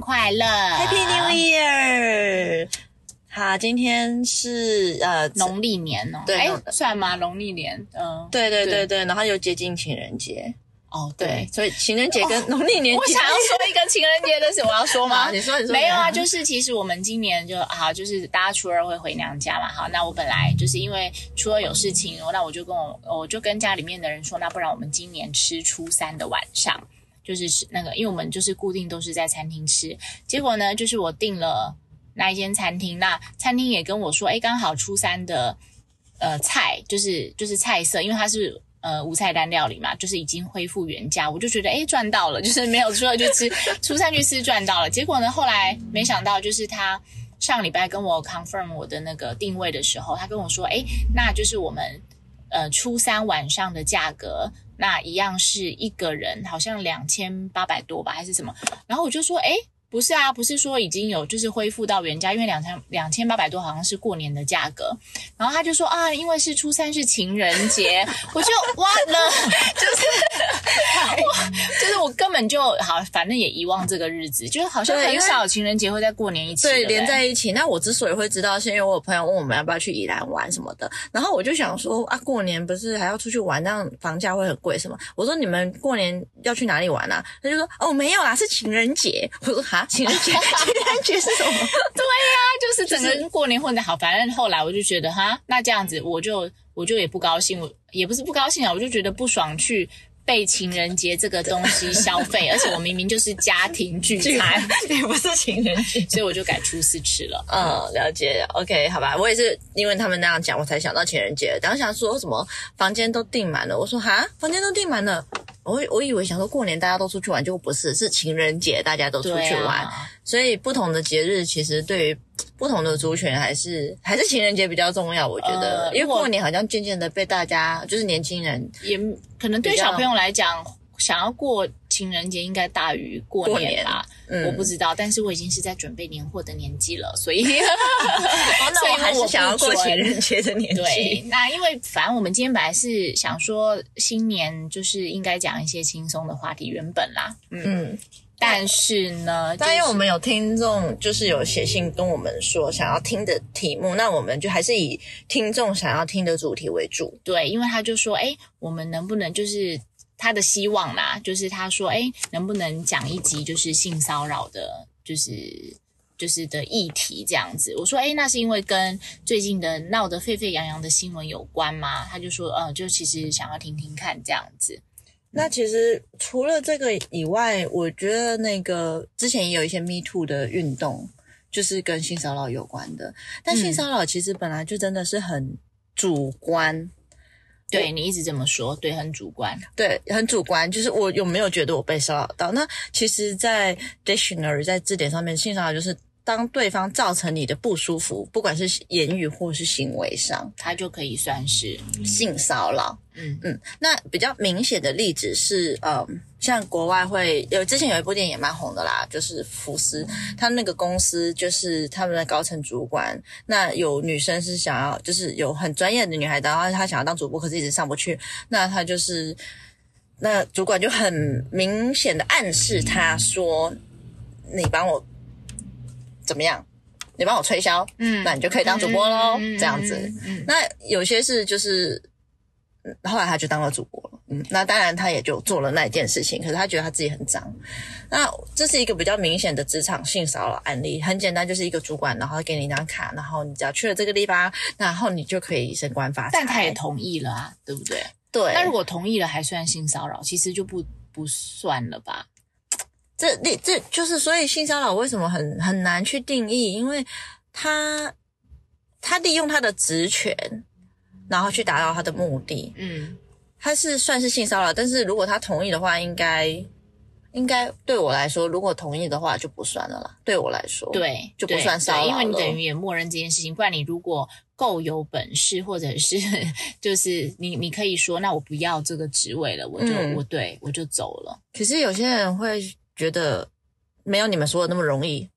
快乐 Happy New Year！好，今天是呃农历年哦，哎对，算吗？农历年，嗯，对对对对对，然后又接近情人节，哦，对对，。所以情人节跟农历年节，我想要 说一个情人节的事，我要说吗？你说你说没有啊，就是其实我们今年就好，就是大家初二会回娘家嘛。好，那我本来就是因为初二有事情，那我就跟我我就跟家里面的人说，那不然我们今年吃初三的晚上，就是那个，因为我们就是固定都是在餐厅吃。结果呢，就是我订了那一间餐厅，那餐厅也跟我说，哎，刚好初三的呃菜就是就是菜色，因为它是。呃，无菜单料理嘛，就是已经恢复原价，我就觉得诶赚到了，就是没有初二去吃，初三去吃赚到了。结果呢，后来没想到，就是他上礼拜跟我 confirm 我的那个定位的时候，他跟我说，诶，那就是我们呃初三晚上的价格，那一样是一个人好像两千八百多吧，还是什么？然后我就说，诶。不是啊，不是说已经有就是恢复到原价，因为两千两千八百多好像是过年的价格。然后他就说啊，因为是初三是情人节，我就完了，就是 我，就是我根本就好，反正也遗忘这个日子，就是好像很少情人节会在过年一起，对，不连在一起。那我之所以会知道，是因为我有朋友问我们要不要去宜兰玩什么的，然后我就想说啊，过年不是还要出去玩，那样房价会很贵什么？我说你们过年要去哪里玩啊？他就说哦没有啦，是情人节。我说哈，情人节，情人节是什么？对呀、就是整个人过年混得好。反正后来我就觉得哈，那这样子我就我就也不高兴，我也不是不高兴啊，我就觉得不爽去。被情人节这个东西消费，而且我明明就是家庭聚餐，也不是情人节。所以我就改初四吃了。嗯，了解，OK，好吧，我也是因为他们那样讲，我才想到情人节。当时想说什么房间都订满了，我说哈，房间都订满了，我我以为想说过年大家都出去玩，结果不是，是情人节大家都出去玩。啊，所以不同的节日其实对于不同的族群还是还是情人节比较重要，我觉得，因为过年好像渐渐的被大家就是年轻人也可能对小朋友来讲，想要过情人节应该大于过过年年吧。嗯我不知道，但是我已经是在准备年货的年纪了，所以 哦，那我还是想要过情人。人节的年对纪。，那因为反正我们今天本来是想说新年就是应该讲一些轻松的话题，原本啦，嗯，嗯，但是呢，但因为我们有听众就是有写信跟我们说想要听的题目，那我们就还是以听众想要听的主题为主。对，因为他就说，哎，我们能不能就是他的希望啦，就是他说，哎，能不能讲一集就是性骚扰的，就是就是的议题这样子？我说，哎，那是因为跟最近的闹得沸沸扬扬的新闻有关吗？他就说，呃，就其实想要听听看这样子。那其实除了这个以外，我觉得那个之前也有一些 Me Too 的运动，就是跟性骚扰有关的。但性骚扰其实本来就真的是很主观，对你一直这么说，对，很主观。对，很主观。就是我有没有觉得我被骚扰到？那其实，在 dictionary 在字典上面，性骚扰就是当对方造成你的不舒服，不管是言语或是行为上，他就可以算是，性骚扰。嗯嗯，那比较明显的例子是，呃，像国外会有之前有一部电影也蛮红的啦，就是福斯，他那个公司就是他们的高层主管，那有女生是想要，就是有很专业的女孩，然后她想要当主播，可是一直上不去，那她就是。那主管就很明显的暗示她说：“你帮我怎么样？你帮我推销，嗯那你就可以当主播喽。嗯这样子，嗯嗯那有些是就是，嗯后来他就当了主播了，嗯，那当然他也就做了那一件事情，可是他觉得他自己很脏。那这是一个比较明显的职场性骚扰案例，很简单，就是一个主管，然后给你一张卡，然后你只要去了这个地方，然后你就可以升官发财。但他也同意了啊，对不对？对，那如果同意了，还算性骚扰，其实就不不算了吧？这这这就是所以性骚扰为什么很很难去定义，因为他他利用他的职权，然后去达到他的目的，嗯，他是算是性骚扰，但是如果他同意的话，应该应该对我来说，如果同意的话就不算了啦。对我来说，，对，就不算骚扰对因为你等于也默认这件事情。不然你如果够有本事，或者是就是你你可以说，那我不要这个职位了，我就、嗯我对我就走了。可是有些人会觉得没有你们说的那么容易，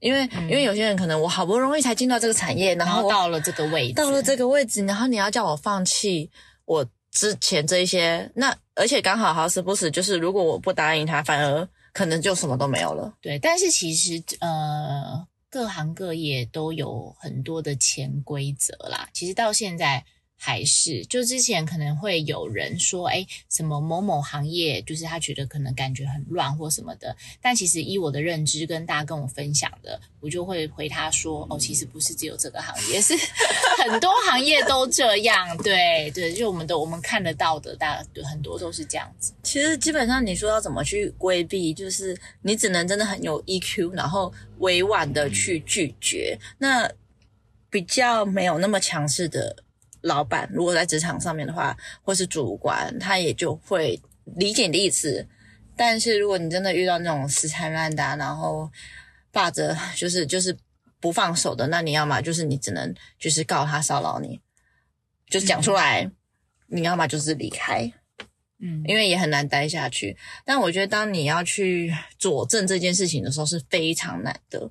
因为、因为有些人可能我好不容易才进到这个产业，然后到了这个位置，到了这个位置，然后你要叫我放弃我之前这一些，那而且刚好好死不死，就是如果我不答应他，反而可能就什么都没有了。对，但是其实呃，各行各业都有很多的潜规则啦。其实到现在还是，就之前可能会有人说，哎，什么某某行业，就是他觉得可能感觉很乱或什么的。但其实依我的认知跟大家跟我分享的，我就会回他说，哦，其实不是只有这个行业，是 很多行业都这样。对对，就我们的我们看得到的，大对很多都是这样子。其实基本上你说要怎么去规避，就是你只能真的很有 EQ，然后委婉的去拒绝。那比较没有那么强势的老板，如果在职场上面的话，或是主管，他也就会理解你的意思。但是如果你真的遇到那种死缠烂打，然后霸着就是就是不放手的，那你要么就是你只能就是告他骚扰你，就是讲出来；你要么就是离开。嗯，因为也很难待下去。但我觉得，当你要去佐证这件事情的时候，是非常难的。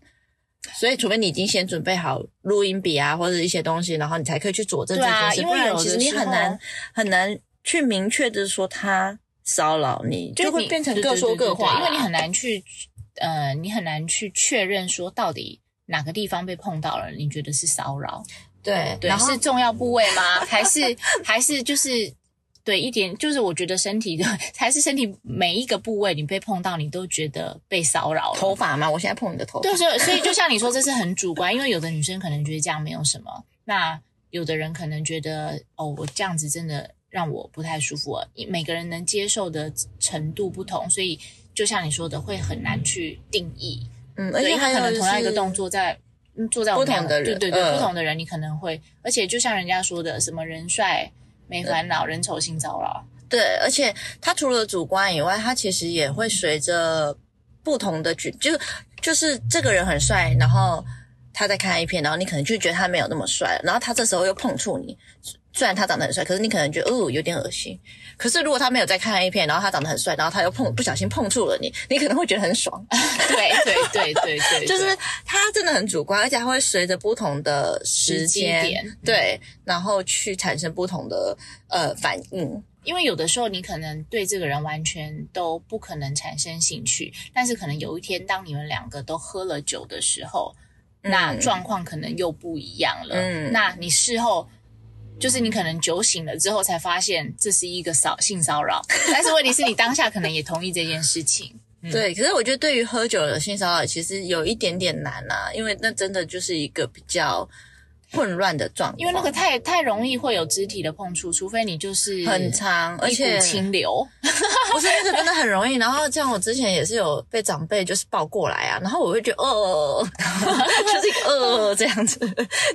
所以，除非你已经先准备好录音笔啊，或者一些东西，然后你才可以去佐证这件事。因为有其实你很难很难去明确的说他骚扰你，就会变成各说各对对话。因为你很难去呃，你很难去确认说到底哪个地方被碰到了，你觉得是骚扰？对，对，是重要部位吗？还是还是就是对一点，就是我觉得身体的还是身体每一个部位你被碰到，你都觉得被骚扰了。头发嘛，我现在碰你的头发，对，所以所以就像你说，这是很主观，因为有的女生可能觉得这样没有什么，那有的人可能觉得哦，我这样子真的让我不太舒服了。每个人能接受的程度不同，所以就像你说的，会很难去定义。嗯，而且还有能同样一个是动作在。嗯做在我们不同的人对对对，嗯不同的人你可能会，而且就像人家说的，什么人帅没烦恼，人丑性骚扰。对，而且他除了主观以外，他其实也会随着不同的举，就就是这个人很帅，然后他在看 A 片，然后你可能就觉得他没有那么帅，然后他这时候又碰触你，虽然他长得很帅，可是你可能觉得哦有点恶心。可是如果他没有在看 A 片，然后他长得很帅，然后他又碰不小心碰触了你，你可能会觉得很爽。对对对对对，就是他真的很主观，而且他会随着不同的时间点嗯对，然后去产生不同的呃反应。因为有的时候你可能对这个人完全都不可能产生兴趣，但是可能有一天当你们两个都喝了酒的时候，那嗯状况可能又不一样了。嗯那你事后就是你可能酒醒了之后才发现这是一个骚性骚扰，但是问题是你当下可能也同意这件事情。嗯对，可是我觉得对于喝酒的性骚扰，其实有一点点难啊，因为那真的就是一个比较混乱的状况，因为那个太太容易会有肢体的碰触，除非你就是很长，而且股清流。不是那个真的很容易。然后像我之前也是有被长辈就是抱过来啊，然后我会觉得呃，就是一个呃这样子。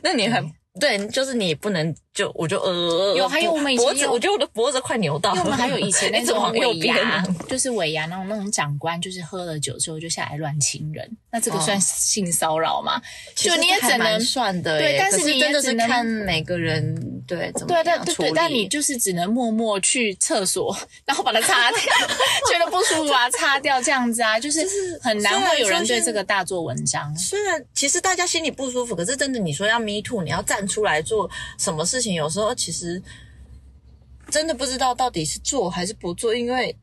那你很对，就是你不能就我就呃，有还有我们以前脖子，有我觉得我的脖子快扭到了。因为我们还有以前那 种尾牙，就是尾牙那种那种长官，就是喝了酒之后就下来乱亲人，那这个哦算性骚扰吗？就你也只能算的，对但是你真的是看每个人对怎么对对样。对对，但你就是只能默默去厕所，然后把它擦掉，觉得不舒服啊，擦掉这样子啊，就是很难会有人对这个大做文章。虽然其实大家心里不舒服，可是真的你说要 me too，你要站出来做什么事情，有时候其实真的不知道到底是做还是不做，因为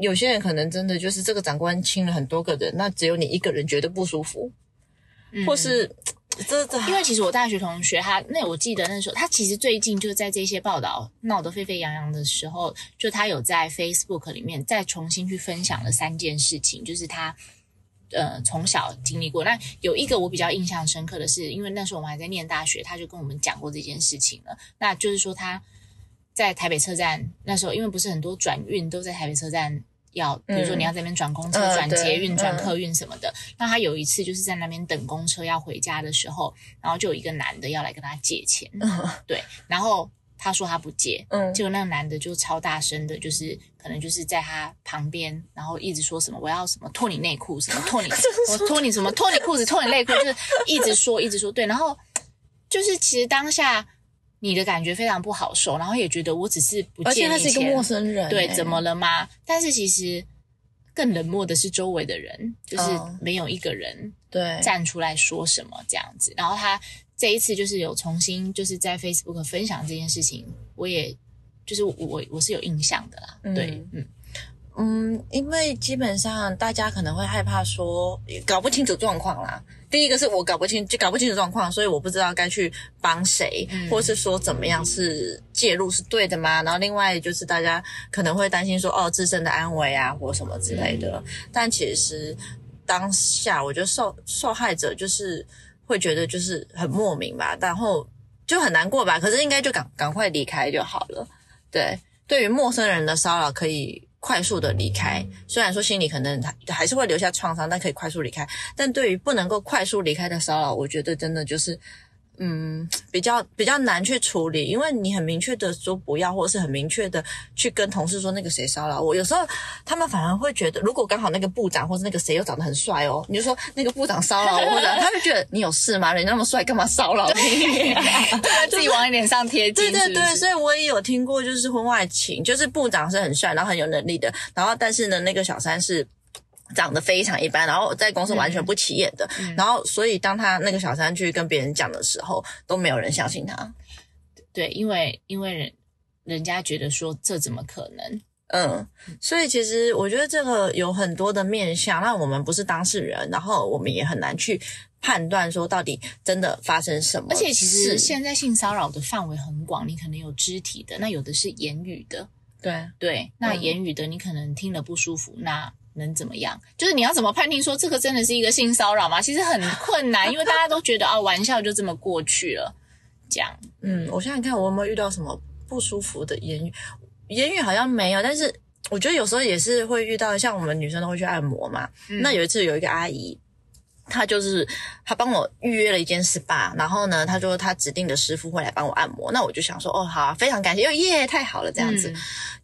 有些人可能真的就是这个长官亲了很多个人，那只有你一个人觉得不舒服，嗯。或是 因为其实我大学同学他那我记得那时候他其实最近就在这些报道闹得沸沸扬扬的时候，就他有在 Facebook 里面再重新去分享了三件事情，就是他呃从小经历过。那有一个我比较印象深刻的是，因为那时候我们还在念大学，他就跟我们讲过这件事情了。那就是说他在台北车站那时候，因为不是很多转运都在台北车站。要比如说你要在那边转公车、嗯转捷运、转客运什么的，那他有一次就是在那边等公车要回家的时候，然后就有一个男的要来跟他借钱，对，然后他说他不借，嗯。结果那个男的就超大声的，就是可能就是在他旁边，然后一直说什么我要什么脱你内裤，什么脱你 我脱你什么脱你裤子，脱你内裤，就是一直说一直说，对，然后就是其实当下你的感觉非常不好受，然后也觉得我只是不而且他是一个陌生人，对，欸。怎么了吗？但是其实更冷漠的是周围的人，就是哦。没有一个人对。站出来说什么这样子。然后他这一次就是有重新就是在 Facebook 分享这件事情，我也就是我我是有印象的啦。嗯对，嗯嗯，因为基本上大家可能会害怕说搞不清楚状况啦。第一个是我搞不清，就搞不清楚状况，所以我不知道该去帮谁，或是说怎么样是介入是对的吗？然后另外就是大家可能会担心说哦自身的安危啊或什么之类的。但其实当下我觉得受受害者就是会觉得就是很莫名吧，然后就很难过吧。可是应该就赶赶快离开就好了。对，对于陌生人的骚扰可以。快速的离开，虽然说心里可能还还是会留下创伤，但可以快速离开。但对于不能够快速离开的骚扰，我觉得真的就是。嗯，比较比较难去处理，因为你很明确的说不要，或者是很明确的去跟同事说那个谁骚扰我。有时候他们反而会觉得，如果刚好那个部长或是那个谁又长得很帅哦，你就说那个部长骚扰我，或者 他就觉得你有事吗？人家那么帅，干嘛骚扰你？自己往你脸上贴金。对对对，所以我也有听过，就是婚外情，就是部长是很帅，然后很有能力的，然后但是呢，那个小三是。长得非常一般，然后在公司完全不起眼的，然后所以当他那个小三去跟别人讲的时候，都没有人相信他。对，因为因为人人家觉得说这怎么可能？嗯，所以其实我觉得这个有很多的面向，那我们不是当事人，然后我们也很难去判断说到底真的发生什么。而且其实现在性骚扰的范围很广，你可能有肢体的，那有的是言语的。对对，那言语的你可能听了不舒服，那。能怎么样？就是你要怎么判定说这个真的是一个性骚扰吗？其实很困难，因为大家都觉得啊，玩笑就这么过去了。这样，嗯，我想想看，我有没有遇到什么不舒服的言语？言语好像没有，但是我觉得有时候也是会遇到，像我们女生都会去按摩嘛。那有一次有一个阿姨，她就是她帮我预约了一间 SPA，然后呢，她说她指定的师傅会来帮我按摩。那我就想说，哦，好，非常感谢，耶，太好了，这样子。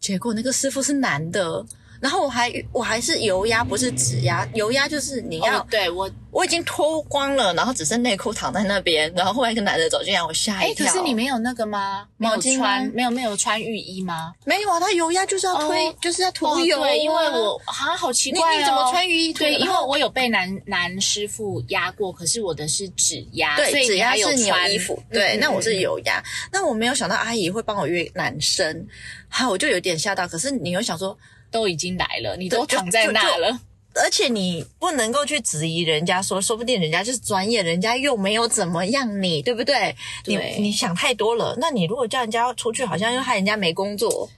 结果那个师傅是男的。然后我还我还是油压，不是指压。油压就是你要对我我已经脱光了，然后只剩内裤躺在那边。然后后来一个男的走进来，我吓一跳。可是你没有那个吗？毛巾穿没有没有穿浴衣吗？没有啊，他油压就是要推，就是要涂油。对，因为我啊好奇怪哦，你怎么穿浴衣？对，因为我有被男男师傅压过，可是我的是指压，对，指压是你有衣服。对，那我是油压。那我没有想到阿姨会帮我约男生，好，我就有点吓到。可是你又想说。都已经来了，你都躺在那了，而且你不能够去质疑人家，说说不定人家就是专业，人家又没有怎么样，你对不对？你你想太多了。那你如果叫人家出去，好像又害人家没工作，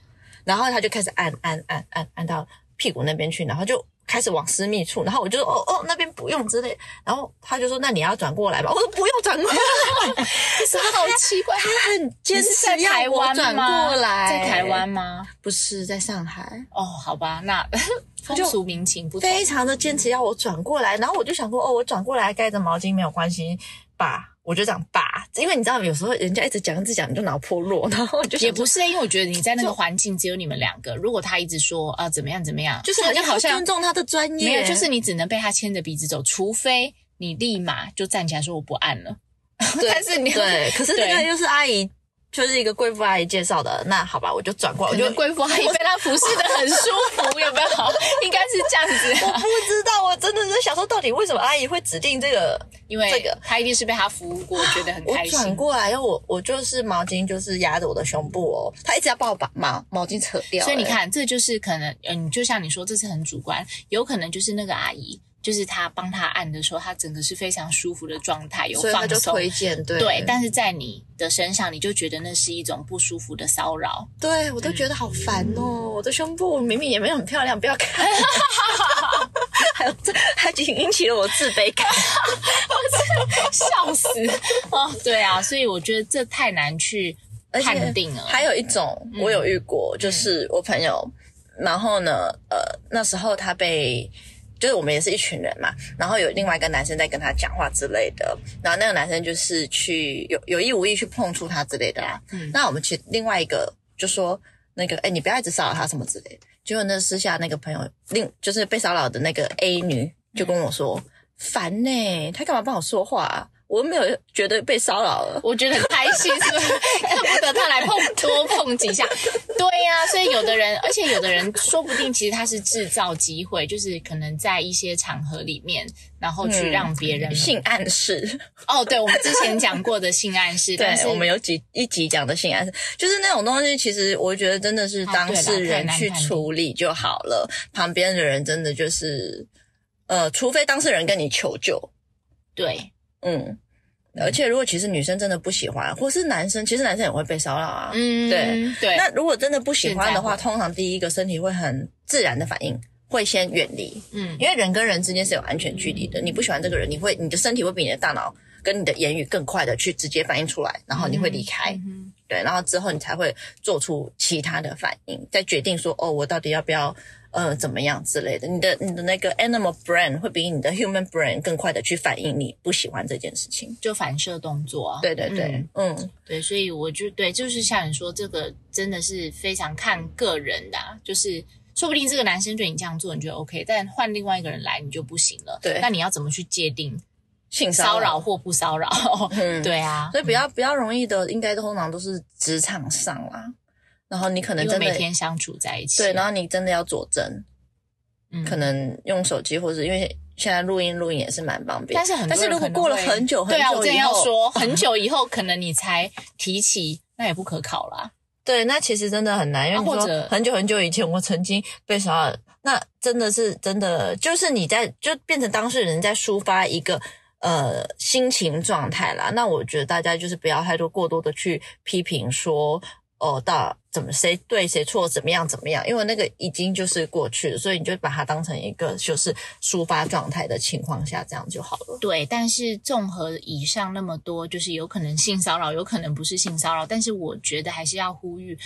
然后他就开始按按按按按到屁股那边去，然后就。开始往私密处，然后我就说哦哦那边不用之类，然后他就说那你要转过来吧，我说不用转过来，是好奇怪，他很坚持要我转过来，在台湾吗？不是在上海。哦，好吧，那 风俗民情不非常的坚持要我转过来，然后我就想说哦，我转过来盖着毛巾没有关系吧。我就这样把，因为你知道，有时候人家一直讲一直讲，你就脑破落，然后就也不是，因为我觉得你在那个环境只有你们两个，如果他一直说啊怎么样怎么样，就是好像好像尊重他的专业，没有，就是你只能被他牵着鼻子走，除非你立马就站起来说我不按了。但是你对，可是那个又是阿姨。就是一个贵妇阿姨介绍的，那好吧，我就转过来。我觉得贵妇阿姨被她服侍的很舒服，有没有？应该是这样子。我不知道，我真的是想说，到底为什么阿姨会指定这个？因为这个，她一定是被她服务过，觉得很开心。我转过来，因为我我就是毛巾，就是压着我的胸部哦。她一直要把我把毛毛巾扯掉。所以你看，这就是可能，嗯，就像你说，这是很主观，有可能就是那个阿姨。就是他帮他按的时候，他整个是非常舒服的状态，有放松。推荐对，但是在你的身上，你就觉得那是一种不舒服的骚扰。对我都觉得好烦哦！我的胸部明明也没有很漂亮，不要看。还有这，还引起了我自卑感，笑死哦！对啊，所以我觉得这太难去判定了。还有一种我有遇过，就是我朋友，然后呢，呃，那时候他被。就是我们也是一群人嘛，然后有另外一个男生在跟他讲话之类的，然后那个男生就是去有有意无意去碰触他之类的啦。嗯，那我们其另外一个就说那个，哎，你不要一直骚扰他什么之类的。结果那私下那个朋友，另就是被骚扰的那个 A 女就跟我说，烦呢，他干嘛帮我说话？我没有觉得被骚扰了。我觉得很开心，是不是？恨 不得他来碰多碰几下。对呀、所以有的人，而且有的人说不定其实他是制造机会，就是可能在一些场合里面，然后去嗯让别人、性暗示，哦，对，我们之前讲过的性暗示，对，我们有几一集讲的性暗示，就是那种东西，其实我觉得真的是当事人去处理就好了，旁边的人真的就是，呃，除非当事人跟你求救，对，嗯。而且，如果其实女生真的不喜欢，或是男生，其实男生也会被骚扰啊。嗯，对。对，那如果真的不喜欢的话，通常第一个身体会很自然的反应，会先远离，嗯。因为人跟人之间是有安全距离的。你不喜欢这个人，你会你的身体会比你的大脑跟你的言语更快的去直接反应出来，然后你会离开，嗯。对，然后之后你才会做出其他的反应，再决定说哦，我到底要不要呃怎么样之类的。你的你的那个 animal brain 会比你的 human brain 更快的去反应你不喜欢这件事情。就反射动作啊。对对对嗯，嗯对，所以我就对，就是像你说，这个真的是非常看个人的、啊，就是说不定这个男生对你这样做，你觉得 OK，但换另外一个人来你就不行了。对那你要怎么去界定性骚扰，或不骚扰？嗯，对啊，所以比较比较容易的，应该通常都是职场上啦。然后你可能因为真的每天相处在一起，对，然后你真的要佐证，嗯可能用手机，或者因为现在录音录音也是蛮方便。但是很但是如果过了会很久很对啊，我久以正要，说，很 久以后可能你才提起，那也不可考啦。对，那其实真的很难，因为你说啊或者很久很久以前我曾经被骚扰，那真的是真的，就是你在就变成当事人在抒发一个呃心情状态啦。那我觉得大家就是不要太多过多的去批评说哦，到怎么谁对谁错怎么样怎么样，因为那个已经就是过去了，所以你就把它当成一个就是抒发状态的情况下，这样就好了。对，但是综合以上那么多，就是有可能性骚扰，有可能不是性骚扰，但是我觉得还是要呼吁，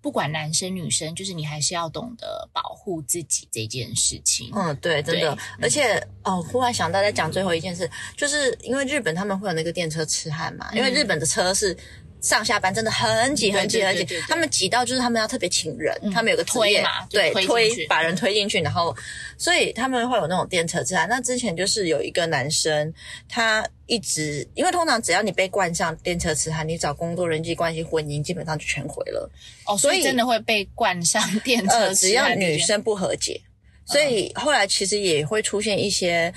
不管男生女生，就是你还是要懂得保护自己这件事情。嗯，对，真的，而且哦，忽然想到在讲最后一件事，就是因为日本他们会有那个电车痴汉嘛，因为日本的车是。上下班真的很挤很挤很挤他们挤到就是他们要特别请人，嗯他们有个推嘛对推推把人推进去，然后所以他们会有那种电车痴汉。那之前就是有一个男生，他一直因为通常只要你被冠上电车痴汉，你找工作、人际关系、婚姻基本上就全毁了。哦，所所以以真的会被冠上电车痴汉 呃，只要女生不和解，所以后来其实也会出现一些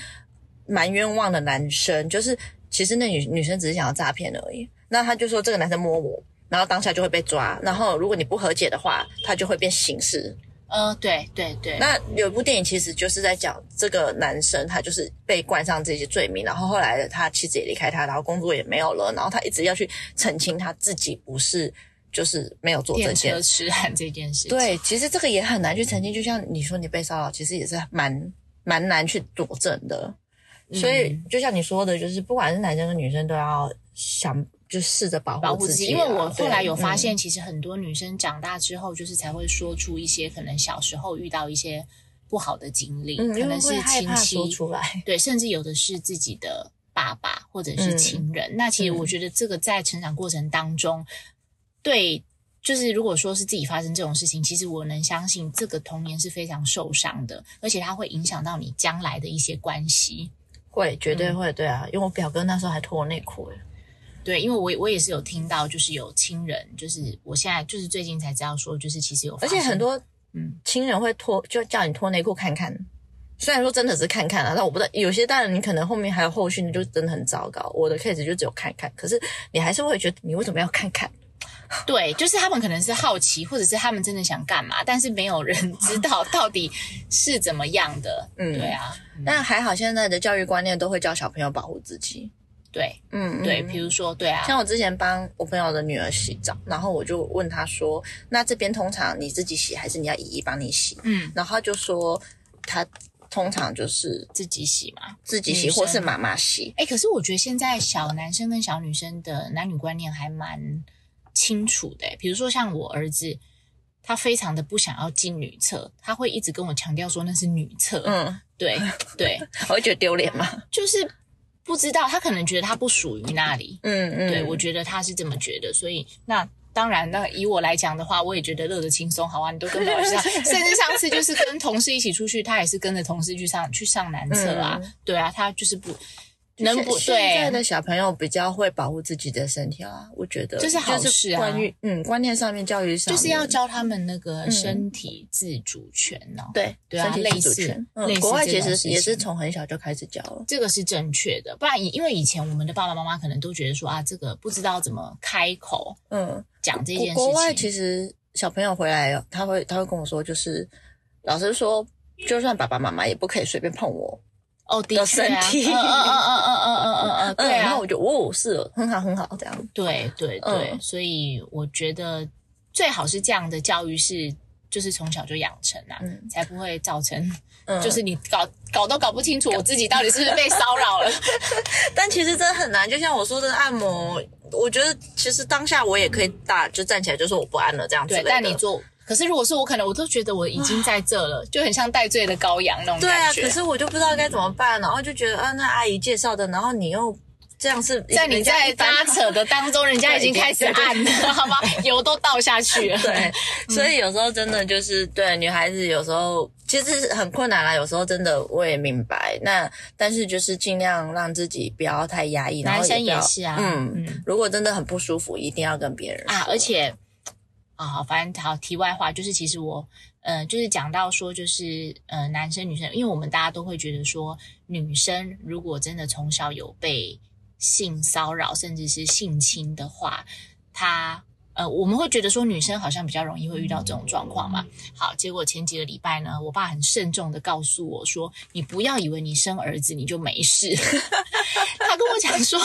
蛮冤枉的男生，就是其实那女女生只是想要诈骗而已。那他就说这个男生摸我，然后当下就会被抓，然后如果你不和解的话，他就会变刑事。呃，对对对，那有一部电影其实就是在讲这个男生，他就是被冠上这些罪名，然后后来他妻子也离开他，然后工作也没有了，然后他一直要去澄清他自己不是就是没有做这电件车痴汉这件事情，对，其实这个也很难去澄清，就像你说你被骚扰，其实也是蛮蛮难去佐证的。所以嗯就像你说的，就是不管是男生跟女生，都要想就试着保保护自己，护自己啊。因为我后来有发现，其实很多女生长大之后，就是才会说出一些可能小时候遇到一些不好的经历，可能是亲戚说出来。对，甚至有的是自己的爸爸或者嗯是亲人。那其实我觉得这个在成长过程当中，对，就是如果说是自己发生这种事情，其实我能相信这个童年是非常受伤的，而且它会影响到你将来的一些关系。会，绝嗯对会，对啊，因为我表哥那时候还脱我内裤诶。对，因为我我也是有听到，就是有亲人，就是我现在就是最近才知道说，就是其实有而，且很多嗯亲人会脱，就叫你脱内裤看看。虽然说真的是看看啊，但我不知道有些当然你可能后面还有后续的，就真的很糟糕。我的 case 就只有看看，可是你还是会觉得你为什么要看看？对，就是他们可能是好奇，或者是他们真的想干嘛，但是没有人 知道到底是怎么样的。嗯对啊，但还好现在的教育观念都会教小朋友保护自己。对嗯，对，嗯比如说对啊，像我之前帮我朋友的女儿洗澡，然后我就问她说：“那这边通常你自己洗，还是你要姨姨帮你洗嗯，？”然后她就说她通常就是自己洗嘛。自己洗，或是妈妈洗。哎，可是我觉得现在小男生跟小女生的男女观念还蛮清楚的。比如说像我儿子，他非常的不想要进女厕，他会一直跟我强调说那是女厕。嗯，对对，我会觉得丢脸吗？就是不知道他可能觉得他不属于那里。嗯嗯，对，我觉得他是这么觉得，所以那当然，那以我来讲的话，我也觉得乐得轻松，好啊，你都跟老师上，甚至上次就是跟同事一起出去，他也是跟着同事去上去上男厕啊，嗯对啊，他就是不。能不现现在的小朋友比较会保护自己的身体啊，我觉得这是好事啊关于嗯观念上面、教育上面，就是要教他们那个身体自主权呢、对对啊类似国外其实也是从很小就开始教了。这个是正确的，不然以因为以前我们的爸爸妈妈可能都觉得说啊，这个不知道怎么开口嗯，讲这件事国外其实小朋友回来，他会他会跟我说，就是老师说，就算爸爸妈妈也不可以随便碰我。哦，的身体嗯嗯嗯嗯嗯嗯嗯对啊然后，我就哦，是哦很好很好这样。对对对，嗯所以我觉得最好是这样的教育是，就是从小就养成啊，嗯才不会造成嗯，就是你搞搞都搞不清楚我自己到底是不是被骚扰了。但其实真的很难。就像我说的按摩，我觉得其实当下我也可以大就站起来就说我不按了这样子。对，但你做，可是如果是我，可能我都觉得我已经在这了，就很像戴罪的羔羊那种对啊，感觉。可是我就不知道该怎么办，然后就觉得啊，那阿姨介绍的，然后你又这样是在你在拉扯的当中，人家已经开始按了，好吗？油都倒下去了。对，所以有时候真的就是对女孩子有时候其实很困难啦，有时候真的我也明白。那但是就是尽量让自己不要太压抑，然后男生不要也是啊嗯嗯如果真的很不舒服，一定要跟别人啊，说而且啊，好，反正好，题外话就是，其实我呃，就是讲到说，就是呃，男生女生，因为我们大家都会觉得说，女生如果真的从小有被性骚扰甚至是性侵的话，她。呃，我们会觉得说女生好像比较容易会遇到这种状况嘛。好，结果前几个礼拜呢，我爸很慎重的告诉我说：“你不要以为你生儿子你就没事。”他跟我讲说：“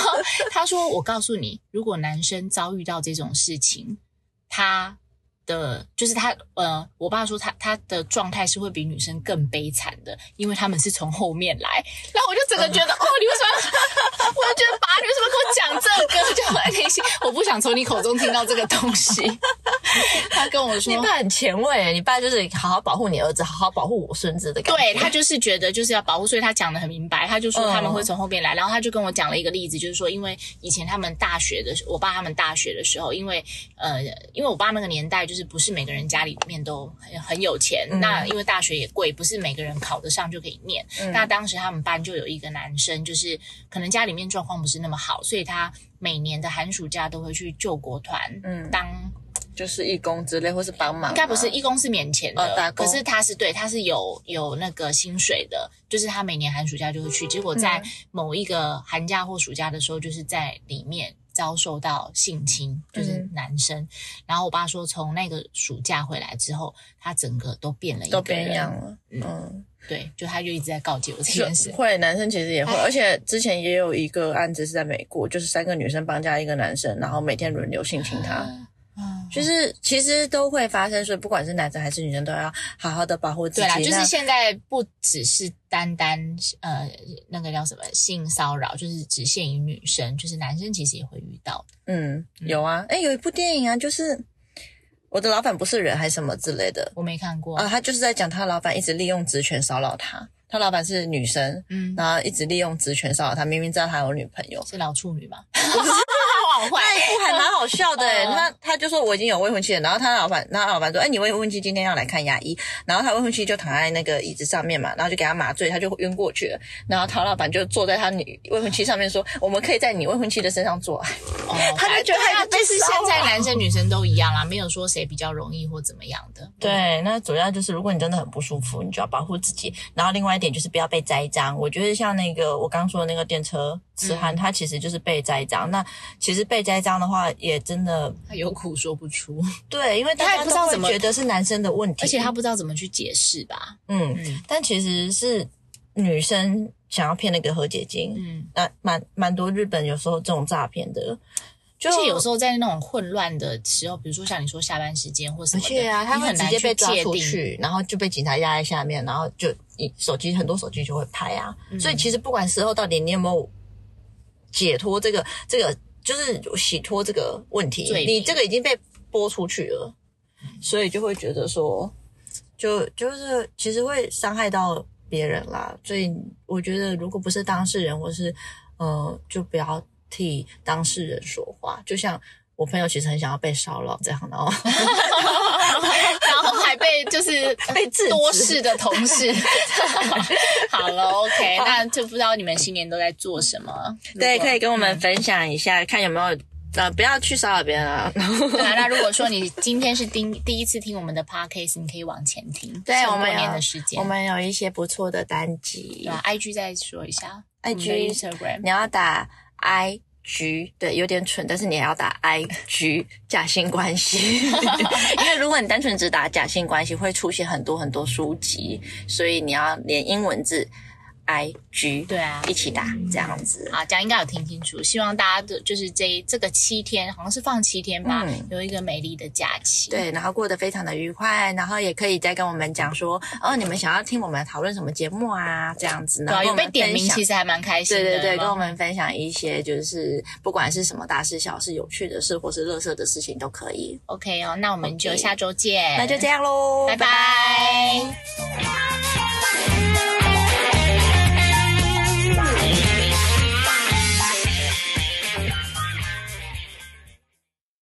他说我告诉你，如果男生遭遇到这种事情，他的就是他呃，我爸说他他的状态是会比女生更悲惨的，因为他们是从后面来。然后我就整个觉得，哦，你为什么？我就觉得爸，你为什么跟我讲这个？就很内心，我不想从你口中听到这个东西。他跟我说你，爸很前卫，你爸就是好好保护你儿子，好好保护我孙子的感觉。对他就是觉得就是要保护，所以他讲的很明白。他就说嗯他们会从后边来，然后他就跟我讲了一个例子，就是说，因为以前他们大学的时候，我爸他们大学的时候，因为呃，因为我爸那个年代就是不是每个人家里面都很很有钱，嗯那因为大学也贵，不是每个人考得上就可以念。嗯那当时他们班就有一个男生，就是可能家里面状况不是那么好，所以他每年的寒暑假都会去救国团，嗯当就是义工之类，或是帮忙吗，应该不是义工是免钱的，哦打工可是他是对他是有有那个薪水的，就是他每年寒暑假就会去，结果在嗯某一个寒假或暑假的时候，就是在里面遭受到性侵，就是嗯男生。然后我爸说，从那个暑假回来之后，他整个都变了一都个人，变样了。嗯，对，就他就一直在告诫我这件事。会男生其实也会，哎而且之前也有一个案子是在美国，就是三个女生绑架一个男生，然后每天轮流性侵他。嗯就是其实都会发生，所以不管是男生还是女生，都要好好的保护自己。对啦，就是现在不只是单单呃那个叫什么性骚扰，就是只限于女生，就是男生其实也会遇到。嗯，有啊，哎，有一部电影啊，就是我的老板不是人还是什么之类的我没看过啊，他就是在讲他老板一直利用职权骚扰他，他老板是女生，嗯，然后一直利用职权骚扰他，明明知道他有女朋友。是老处女吗？好坏那一部还蛮好笑的他他就说我已经有未婚妻了，然后他老板，他老板说，哎，你未婚妻今天要来看牙医，然后他未婚妻就躺在那个椅子上面嘛，然后就给他麻醉，他就晕过去了，然后陶老板就坐在他女未婚妻上面说，我们可以在你未婚妻的身上做爱，哦，他就觉得他被就是现在男生女生都一样啦，没有说谁比较容易或怎么样的。对，那主要就是如果你真的很不舒服，你就要保护自己。然后另外一点就是不要被栽赃。我觉得像那个我刚说的那个电车痴汉，嗯他其实就是被栽赃。那其实被栽赃的话，也真的他有苦说不出，对，因为大他也家都会不知道怎么觉得是男生的问题，而且他不知道怎么去解释吧。嗯，嗯但其实是女生想要骗那个和解金，嗯，那蛮蛮多日本有时候这种诈骗的，就而且有时候在那种混乱的时候，比如说像你说下班时间或什么的，而且啊，他会直接被抓。出去，然后就被警察压在下面，然后就你手机很多手机就会拍啊。嗯所以其实不管时候到底你有没有解脱这个这个，就是洗脱这个问题你这个已经被播出去了，所以就会觉得说，就就是其实会伤害到别人啦。所以我觉得，如果不是当事人，或是呃，就不要替当事人说话，就像。我朋友其实很想要被骚扰这样的哦，然后还被就是 被多事的同事。好了，OK，那就不知道你们新年都在做什么？对，可以跟我们分享一下，看有没有呃，不要去骚扰别人啊。对啊，那如果说你今天是第第一次听我们的 podcast，你可以往前听。对，我们的时间，我们有一些不错的单集对啊，IG 再说一下 IG Instagram 你要打 I 局对，有点蠢，但是你也要打 I 局 假性关系，因为如果你单纯只打假性关系，会出现很多很多书籍，所以你要连英文字 I G 对啊一起打这样子。啊，这样应该有听清楚。希望大家的就是这这个七天，好像是放七天吧，嗯有一个美丽的假期。对，然后过得非常的愉快，然后也可以再跟我们讲说，哦，你们想要听我们讨论什么节目啊？这样子，对啊，然后跟我有被点名，其实还蛮开心的。对对对，跟我们分享一些就是不管是什么大事小事、有趣的事或是乐色的事情都可以。OK 哦，那我们就下周见。那就这样喽，拜拜